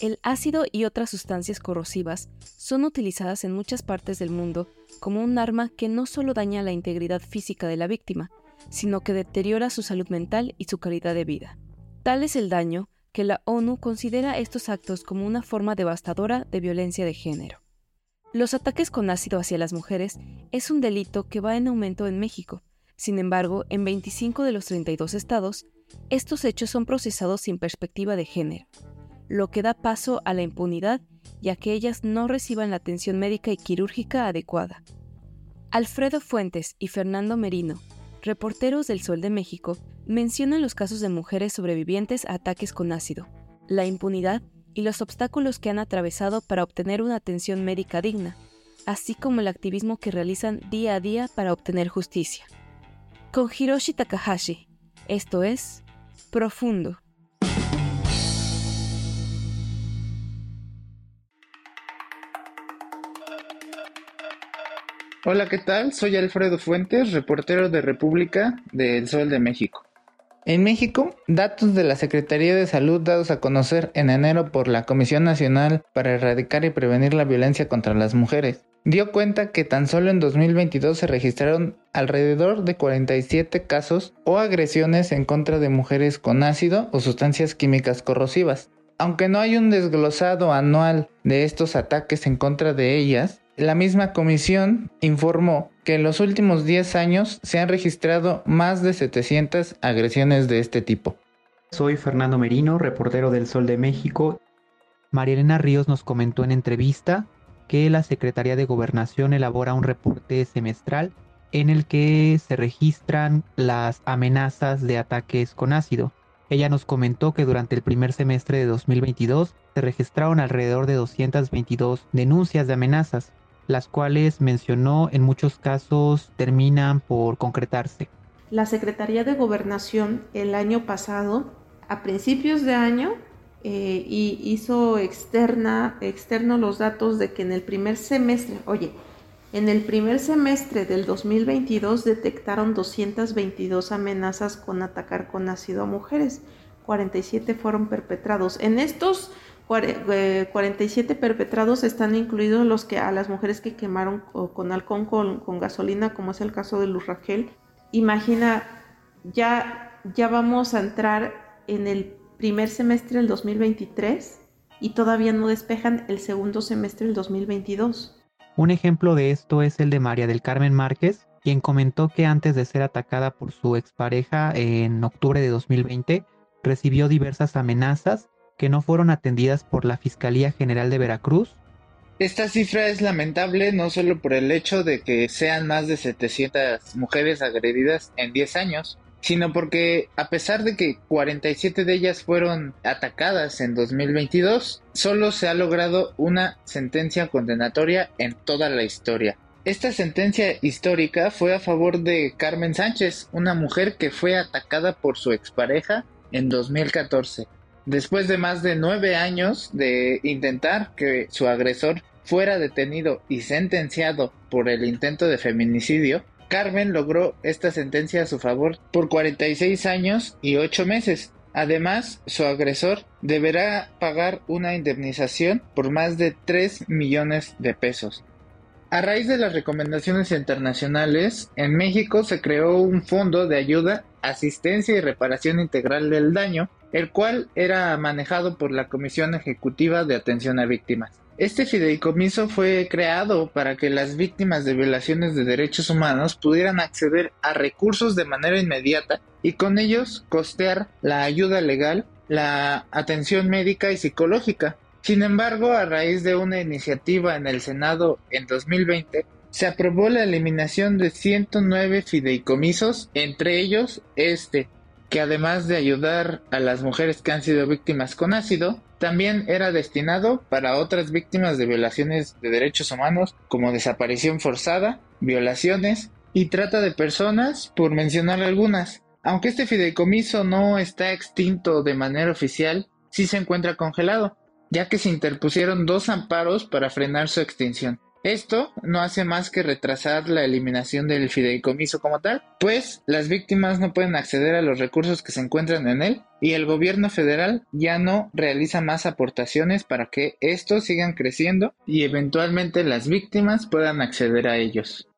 El ácido y otras sustancias corrosivas son utilizadas en muchas partes del mundo como un arma que no solo daña la integridad física de la víctima, sino que deteriora su salud mental y su calidad de vida. Tal es el daño que la ONU considera estos actos como una forma devastadora de violencia de género. Los ataques con ácido hacia las mujeres es un delito que va en aumento en México. Sin embargo, en 25 de los 32 estados, estos hechos son procesados sin perspectiva de género, lo que da paso a la impunidad y a que ellas no reciban la atención médica y quirúrgica adecuada. Alfredo Fuentes y Fernando Merino, reporteros del Sol de México, mencionan los casos de mujeres sobrevivientes a ataques con ácido, la impunidad y los obstáculos que han atravesado para obtener una atención médica digna, así como el activismo que realizan día a día para obtener justicia. Con Hiroshi Takahashi, esto es Profundo. Hola, ¿qué tal? Soy Alfredo Fuentes, reportero de República del Sol de México. En México, datos de la Secretaría de Salud dados a conocer en enero por la Comisión Nacional para Erradicar y Prevenir la Violencia contra las Mujeres dio cuenta que tan solo en 2022 se registraron alrededor de 47 casos o agresiones en contra de mujeres con ácido o sustancias químicas corrosivas. Aunque no hay un desglosado anual de estos ataques en contra de ellas, la misma comisión informó que en los últimos 10 años se han registrado más de 700 agresiones de este tipo. Soy Fernando Merino, reportero del Sol de México. María Elena Ríos nos comentó en entrevista que la Secretaría de Gobernación elabora un reporte semestral en el que se registran las amenazas de ataques con ácido. Ella nos comentó que durante el primer semestre de 2022 se registraron alrededor de 222 denuncias de amenazas, las cuales mencionó en muchos casos terminan por concretarse. La Secretaría de Gobernación el año pasado, a principios de año, eh, y hizo externa, externo los datos de que en el primer semestre, oye, en el primer semestre del 2022 detectaron 222 amenazas con atacar con ácido a mujeres, 47 fueron perpetrados. En estos 47 eh, perpetrados están incluidos los que a las mujeres que quemaron con alcohol con, gasolina, como es el caso de Luz Rangel. Imagina, ya, ya vamos a entrar en el primer semestre del 2023 y todavía no despejan el segundo semestre del 2022. Un ejemplo de esto es el de María del Carmen Márquez, quien comentó que antes de ser atacada por su expareja en octubre de 2020, recibió diversas amenazas que no fueron atendidas por la Fiscalía General de Veracruz. Esta cifra es lamentable no solo por el hecho de que sean más de 700 mujeres agredidas en 10 años, sino porque a pesar de que 47 de ellas fueron atacadas en 2022, solo se ha logrado una sentencia condenatoria en toda la historia. Esta sentencia histórica fue a favor de Carmen Sánchez, una mujer que fue atacada por su expareja en 2014. Después de más de nueve años de intentar que su agresor fuera detenido y sentenciado por el intento de feminicidio, Carmen logró esta sentencia a su favor por 46 años y 8 meses. Además, su agresor deberá pagar una indemnización por más de 3 millones de pesos. A raíz de las recomendaciones internacionales, en México se creó un fondo de ayuda, asistencia y reparación integral del daño, el cual era manejado por la Comisión Ejecutiva de Atención a Víctimas. Este fideicomiso fue creado para que las víctimas de violaciones de derechos humanos pudieran acceder a recursos de manera inmediata y con ellos costear la ayuda legal, la atención médica y psicológica. Sin embargo, a raíz de una iniciativa en el Senado en 2020, se aprobó la eliminación de 109 fideicomisos, entre ellos este, que además de ayudar a las mujeres que han sido víctimas con ácido, también era destinado para otras víctimas de violaciones de derechos humanos como desaparición forzada, violaciones y trata de personas, por mencionar algunas. Aunque este fideicomiso no está extinto de manera oficial, sí se encuentra congelado, ya que se interpusieron dos amparos para frenar su extinción. Esto no hace más que retrasar la eliminación del fideicomiso como tal, pues las víctimas no pueden acceder a los recursos que se encuentran en él y el gobierno federal ya no realiza más aportaciones para que estos sigan creciendo y eventualmente las víctimas puedan acceder a ellos.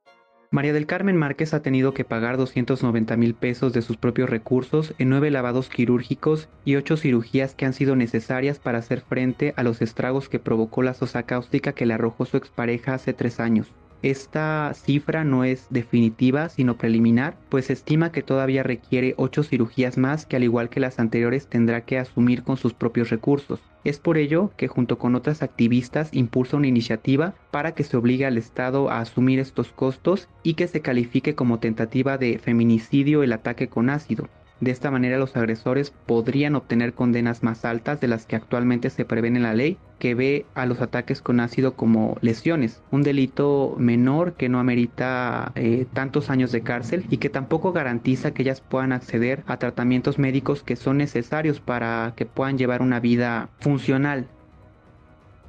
María del Carmen Márquez ha tenido que pagar 290 mil pesos de sus propios recursos en nueve lavados quirúrgicos y ocho cirugías que han sido necesarias para hacer frente a los estragos que provocó la sosa cáustica que le arrojó su expareja hace tres años. Esta cifra no es definitiva, sino preliminar, pues se estima que todavía requiere 8 cirugías más que al igual que las anteriores tendrá que asumir con sus propios recursos. Es por ello que junto con otras activistas impulsa una iniciativa para que se obligue al Estado a asumir estos costos y que se califique como tentativa de feminicidio el ataque con ácido. De esta manera los agresores podrían obtener condenas más altas de las que actualmente se prevén en la ley, que ve a los ataques con ácido como lesiones, un delito menor que no amerita eh, tantos años de cárcel y que tampoco garantiza que ellas puedan acceder a tratamientos médicos que son necesarios para que puedan llevar una vida funcional.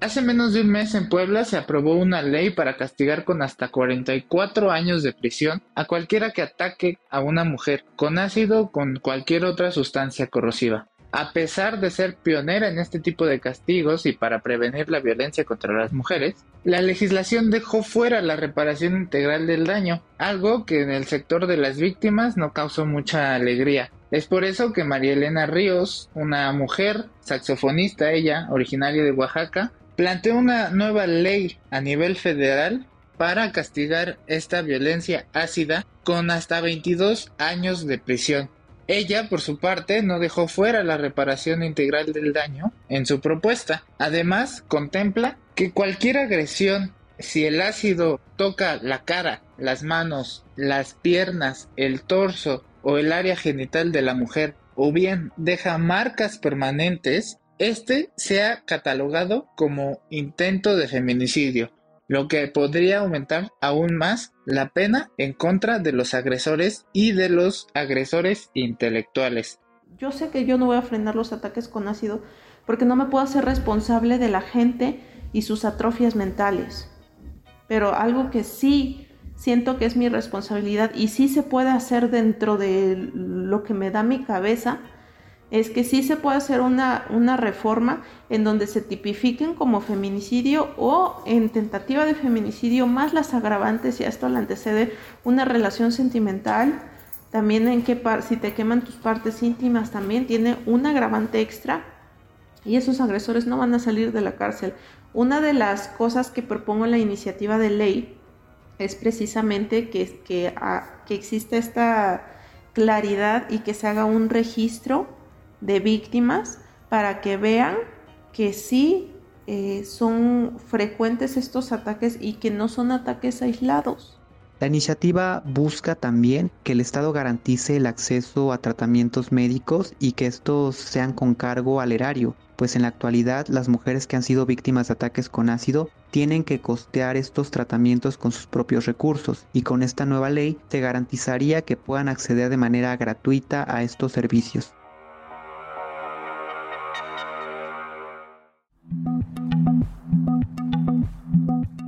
Hace menos de un mes en Puebla se aprobó una ley para castigar con hasta 44 años de prisión a cualquiera que ataque a una mujer con ácido o con cualquier otra sustancia corrosiva. A pesar de ser pionera en este tipo de castigos y para prevenir la violencia contra las mujeres, la legislación dejó fuera la reparación integral del daño, algo que en el sector de las víctimas no causó mucha alegría. Es por eso que María Elena Ríos, una mujer, saxofonista ella, originaria de Oaxaca, planteó una nueva ley a nivel federal para castigar esta violencia ácida con hasta 22 años de prisión. Ella, por su parte, no dejó fuera la reparación integral del daño en su propuesta. Además, contempla que cualquier agresión, si el ácido toca la cara, las manos, las piernas, el torso o el área genital de la mujer, o bien deja marcas permanentes, este se ha catalogado como intento de feminicidio, lo que podría aumentar aún más la pena en contra de los agresores y de los agresores intelectuales. Yo sé que yo no voy a frenar los ataques con ácido porque no me puedo hacer responsable de la gente y sus atrofias mentales. Pero algo que sí siento que es mi responsabilidad y sí se puede hacer dentro de lo que me da mi cabeza es que sí se puede hacer una, una reforma en donde se tipifiquen como feminicidio o en tentativa de feminicidio más las agravantes y a esto le antecede una relación sentimental. También en que si te queman tus partes íntimas también tiene un agravante extra y esos agresores no van a salir de la cárcel. Una de las cosas que propongo en la iniciativa de ley es precisamente que, que, ah, que exista esta claridad y que se haga un registro de víctimas para que vean que sí eh, son frecuentes estos ataques y que no son ataques aislados. La iniciativa busca también que el Estado garantice el acceso a tratamientos médicos y que estos sean con cargo al erario, pues en la actualidad las mujeres que han sido víctimas de ataques con ácido tienen que costear estos tratamientos con sus propios recursos y con esta nueva ley se garantizaría que puedan acceder de manera gratuita a estos servicios.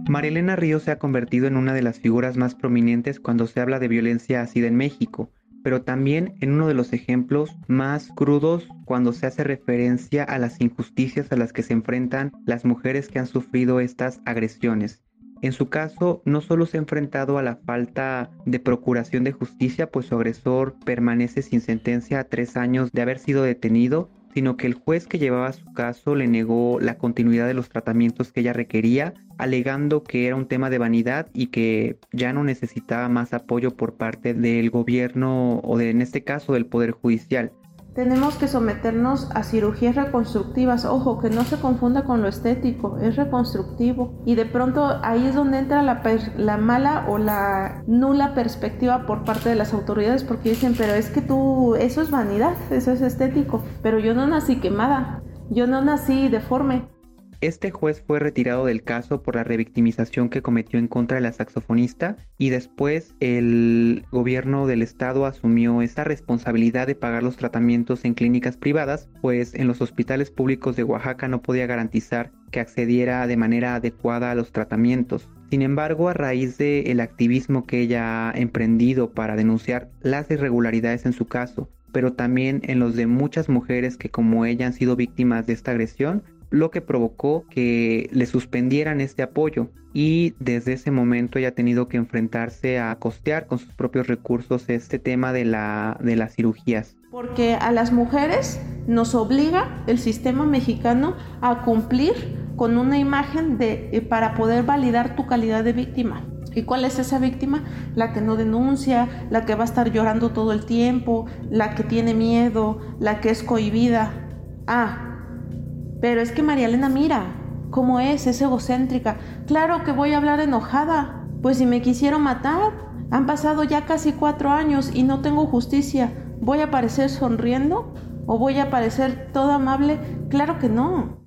Marielena Ríos se ha convertido en una de las figuras más prominentes cuando se habla de violencia ácida en México, pero también en uno de los ejemplos más crudos cuando se hace referencia a las injusticias a las que se enfrentan las mujeres que han sufrido estas agresiones. En su caso, no solo se ha enfrentado a la falta de procuración de justicia, pues su agresor permanece sin sentencia a tres años de haber sido detenido, sino que el juez que llevaba su caso le negó la continuidad de los tratamientos que ella requería, alegando que era un tema de vanidad y que ya no necesitaba más apoyo por parte del gobierno o de, en este caso del Poder Judicial. Tenemos que someternos a cirugías reconstructivas. Ojo, que no se confunda con lo estético, es reconstructivo. Y de pronto ahí es donde entra la, la, mala o la nula perspectiva por parte de las autoridades porque dicen, pero es que tú, eso es vanidad, eso es estético. Pero yo no nací quemada, yo no nací deforme. Este juez fue retirado del caso por la revictimización que cometió en contra de la saxofonista y después el gobierno del estado asumió esta responsabilidad de pagar los tratamientos en clínicas privadas, pues en los hospitales públicos de Oaxaca no podía garantizar que accediera de manera adecuada a los tratamientos. Sin embargo, a raíz del activismo que ella ha emprendido para denunciar las irregularidades en su caso, pero también en los de muchas mujeres que como ella han sido víctimas de esta agresión, lo que provocó que le suspendieran este apoyo y desde ese momento ella ha tenido que enfrentarse a costear con sus propios recursos este tema de, la, de las cirugías. Porque a las mujeres nos obliga el sistema mexicano a cumplir con una imagen de, eh, para poder validar tu calidad de víctima. ¿Y cuál es esa víctima? La que no denuncia, la que va a estar llorando todo el tiempo, la que tiene miedo, la que es cohibida. Ah, pero es que María Elena mira cómo es, es egocéntrica. Claro que voy a hablar enojada, pues si me quisieron matar, han pasado ya casi cuatro años y no tengo justicia. ¿Voy a aparecer sonriendo? ¿O voy a parecer todo amable? Claro que no.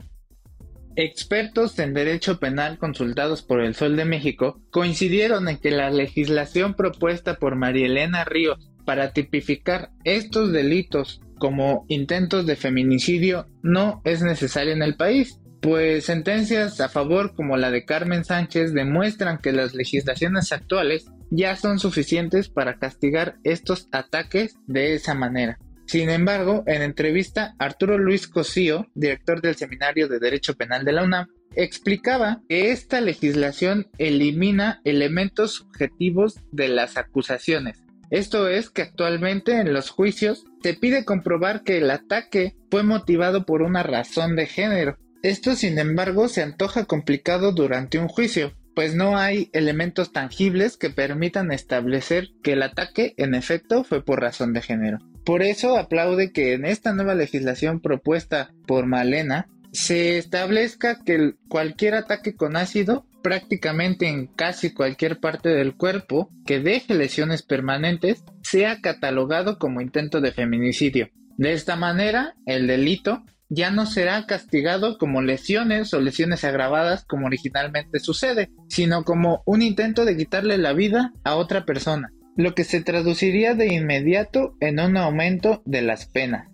Expertos en derecho penal consultados por el Sol de México coincidieron en que la legislación propuesta por María Elena Ríos para tipificar estos delitos como intentos de feminicidio no es necesaria en el país, pues sentencias a favor como la de Carmen Sánchez demuestran que las legislaciones actuales ya son suficientes para castigar estos ataques de esa manera. Sin embargo, en entrevista, Arturo Luis Cosío, director del Seminario de Derecho Penal de la UNAM, explicaba que esta legislación elimina elementos subjetivos de las acusaciones, esto es que actualmente en los juicios se pide comprobar que el ataque fue motivado por una razón de género. Esto sin embargo se antoja complicado durante un juicio, pues no hay elementos tangibles que permitan establecer que el ataque en efecto fue por razón de género. Por eso aplaude que en esta nueva legislación propuesta por Malena se establezca que cualquier ataque con ácido prácticamente en casi cualquier parte del cuerpo que deje lesiones permanentes sea catalogado como intento de feminicidio. De esta manera, el delito ya no será castigado como lesiones o lesiones agravadas como originalmente sucede, sino como un intento de quitarle la vida a otra persona, lo que se traduciría de inmediato en un aumento de las penas.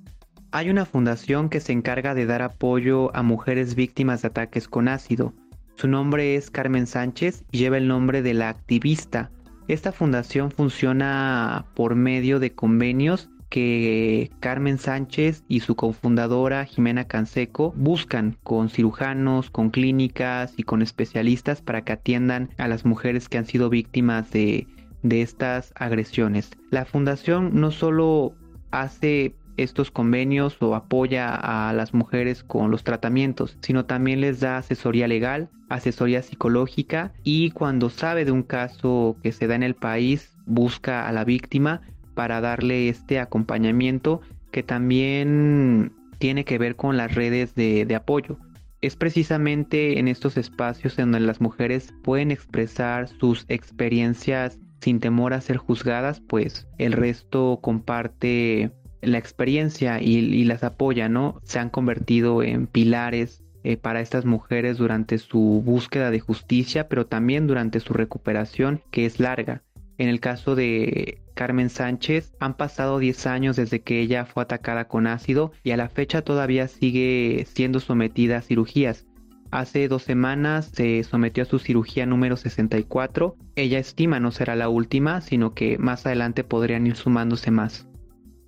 Hay una fundación que se encarga de dar apoyo a mujeres víctimas de ataques con ácido, su nombre es Carmen Sánchez y lleva el nombre de la activista. Esta fundación funciona por medio de convenios que Carmen Sánchez y su cofundadora Jimena Canseco buscan con cirujanos, con clínicas y con especialistas para que atiendan a las mujeres que han sido víctimas de, estas agresiones. La fundación no solo hace estos convenios o apoya a las mujeres con los tratamientos, sino también les da asesoría legal, asesoría psicológica y cuando sabe de un caso que se da en el país, busca a la víctima para darle este acompañamiento que también tiene que ver con las redes de, apoyo. Es precisamente en estos espacios en donde las mujeres pueden expresar sus experiencias sin temor a ser juzgadas, pues el resto comparte la experiencia y, las apoya, ¿no? Se han convertido en pilares eh, para estas mujeres durante su búsqueda de justicia, pero también durante su recuperación, que es larga. En el caso de Carmen Sánchez, han pasado 10 años desde que ella fue atacada con ácido y a la fecha todavía sigue siendo sometida a cirugías. Hace dos semanas se sometió a su cirugía número 64. Ella estima no será la última, sino que más adelante podrían ir sumándose más.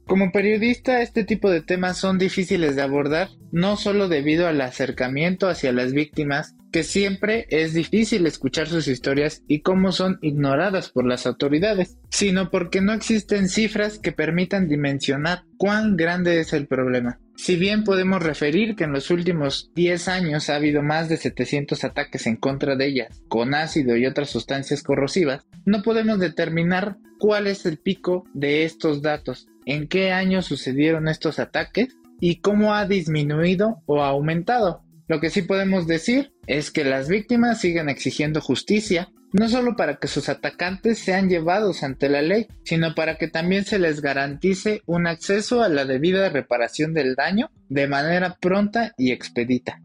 Como periodista, este tipo de temas son difíciles de abordar, no solo debido al acercamiento hacia las víctimas, que siempre es difícil escuchar sus historias y cómo son ignoradas por las autoridades, sino porque no existen cifras que permitan dimensionar cuán grande es el problema. Si bien podemos referir que en los últimos 10 años ha habido más de 700 ataques en contra de ellas, con ácido y otras sustancias corrosivas, no podemos determinar cuál es el pico de estos datos, en qué año sucedieron estos ataques y cómo ha disminuido o aumentado. Lo que sí podemos decir es que las víctimas siguen exigiendo justicia, no solo para que sus atacantes sean llevados ante la ley, sino para que también se les garantice un acceso a la debida reparación del daño de manera pronta y expedita.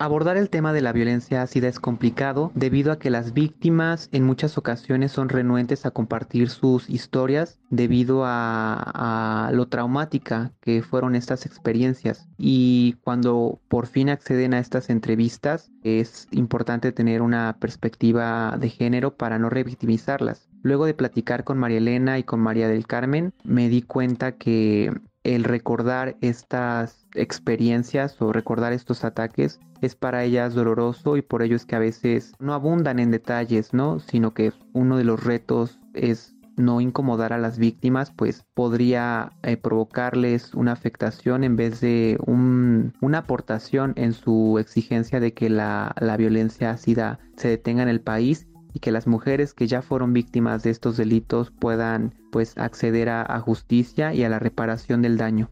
Abordar el tema de la violencia ácida es complicado debido a que las víctimas en muchas ocasiones son renuentes a compartir sus historias debido a, lo traumática que fueron estas experiencias. Y cuando por fin acceden a estas entrevistas es importante tener una perspectiva de género para no revictimizarlas. Luego de platicar con María Elena y con María del Carmen, me di cuenta que el recordar estas experiencias o recordar estos ataques es para ellas doloroso y por ello es que a veces no abundan en detalles, ¿no? Sino que uno de los retos es no incomodar a las víctimas, pues podría eh, provocarles una afectación en vez de una aportación en su exigencia de que la, la violencia ácida se detenga en el país y que las mujeres que ya fueron víctimas de estos delitos puedan pues acceder a justicia y a la reparación del daño.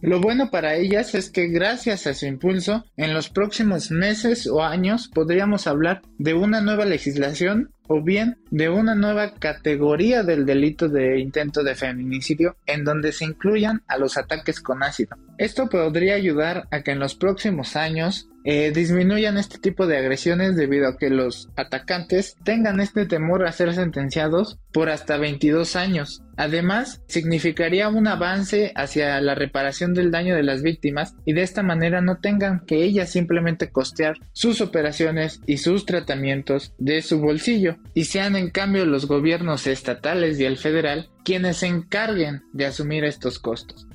Lo bueno para ellas es que gracias a su impulso, en los próximos meses o años podríamos hablar de una nueva legislación o bien de una nueva categoría del delito de intento de feminicidio en donde se incluyan a los ataques con ácido. Esto podría ayudar a que en los próximos años eh, disminuyan este tipo de agresiones debido a que los atacantes tengan este temor a ser sentenciados por hasta 22 años. Además, significaría un avance hacia la reparación del daño de las víctimas y de esta manera no tengan que ellas simplemente costear sus operaciones y sus tratamientos de su bolsillo y sean en cambio los gobiernos estatales y el federal quienes se encarguen de asumir estos costos.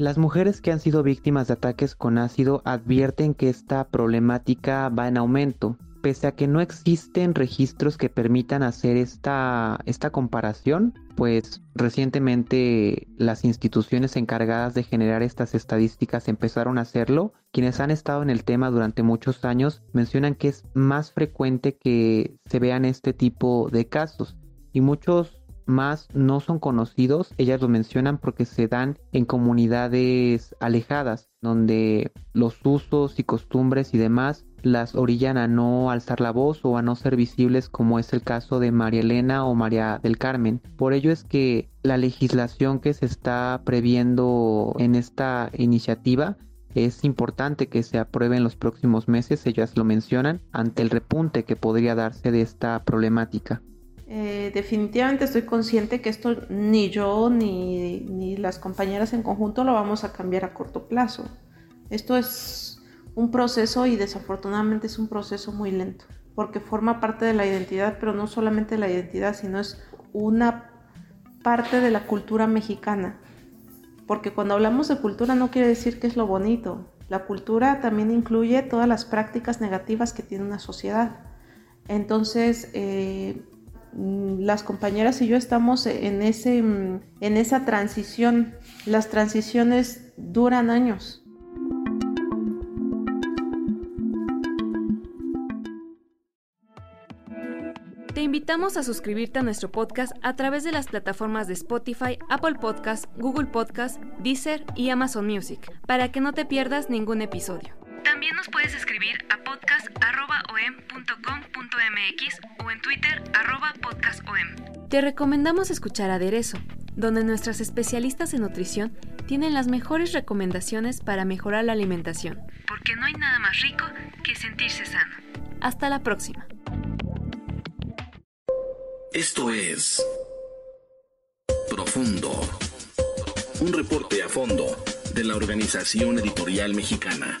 Las mujeres que han sido víctimas de ataques con ácido advierten que esta problemática va en aumento. Pese a que no existen registros que permitan hacer esta, esta comparación, pues recientemente las instituciones encargadas de generar estas estadísticas empezaron a hacerlo. Quienes han estado en el tema durante muchos años mencionan que es más frecuente que se vean este tipo de casos y muchos más no son conocidos, ellas lo mencionan porque se dan en comunidades alejadas, donde los usos y costumbres y demás las orillan a no alzar la voz o a no ser visibles como es el caso de María Elena o María del Carmen. Por ello es que la legislación que se está previendo en esta iniciativa es importante que se apruebe en los próximos meses, ellas lo mencionan, ante el repunte que podría darse de esta problemática. Eh, definitivamente estoy consciente que esto ni yo ni, ni las compañeras en conjunto lo vamos a cambiar a corto plazo. Esto es un proceso y desafortunadamente es un proceso muy lento, porque forma parte de la identidad, pero no solamente de la identidad, sino es una parte de la cultura mexicana. Porque cuando hablamos de cultura no quiere decir que es lo bonito. La cultura también incluye todas las prácticas negativas que tiene una sociedad. Entonces, eh, las compañeras y yo estamos en, ese, mm, en esa transición. Las transiciones duran años. Te invitamos a suscribirte a nuestro podcast a través de las plataformas de Spotify, Apple Podcast, Google Podcast, Deezer y Amazon Music, para que no te pierdas ningún episodio. También nos puedes escribir a podcast.om.com.mx o en Twitter podcastom. Te recomendamos escuchar Aderezo, donde nuestras especialistas en nutrición tienen las mejores recomendaciones para mejorar la alimentación. Porque no hay nada más rico que sentirse sano. Hasta la próxima. Esto es Profundo. Un reporte a fondo de la Organización Editorial Mexicana.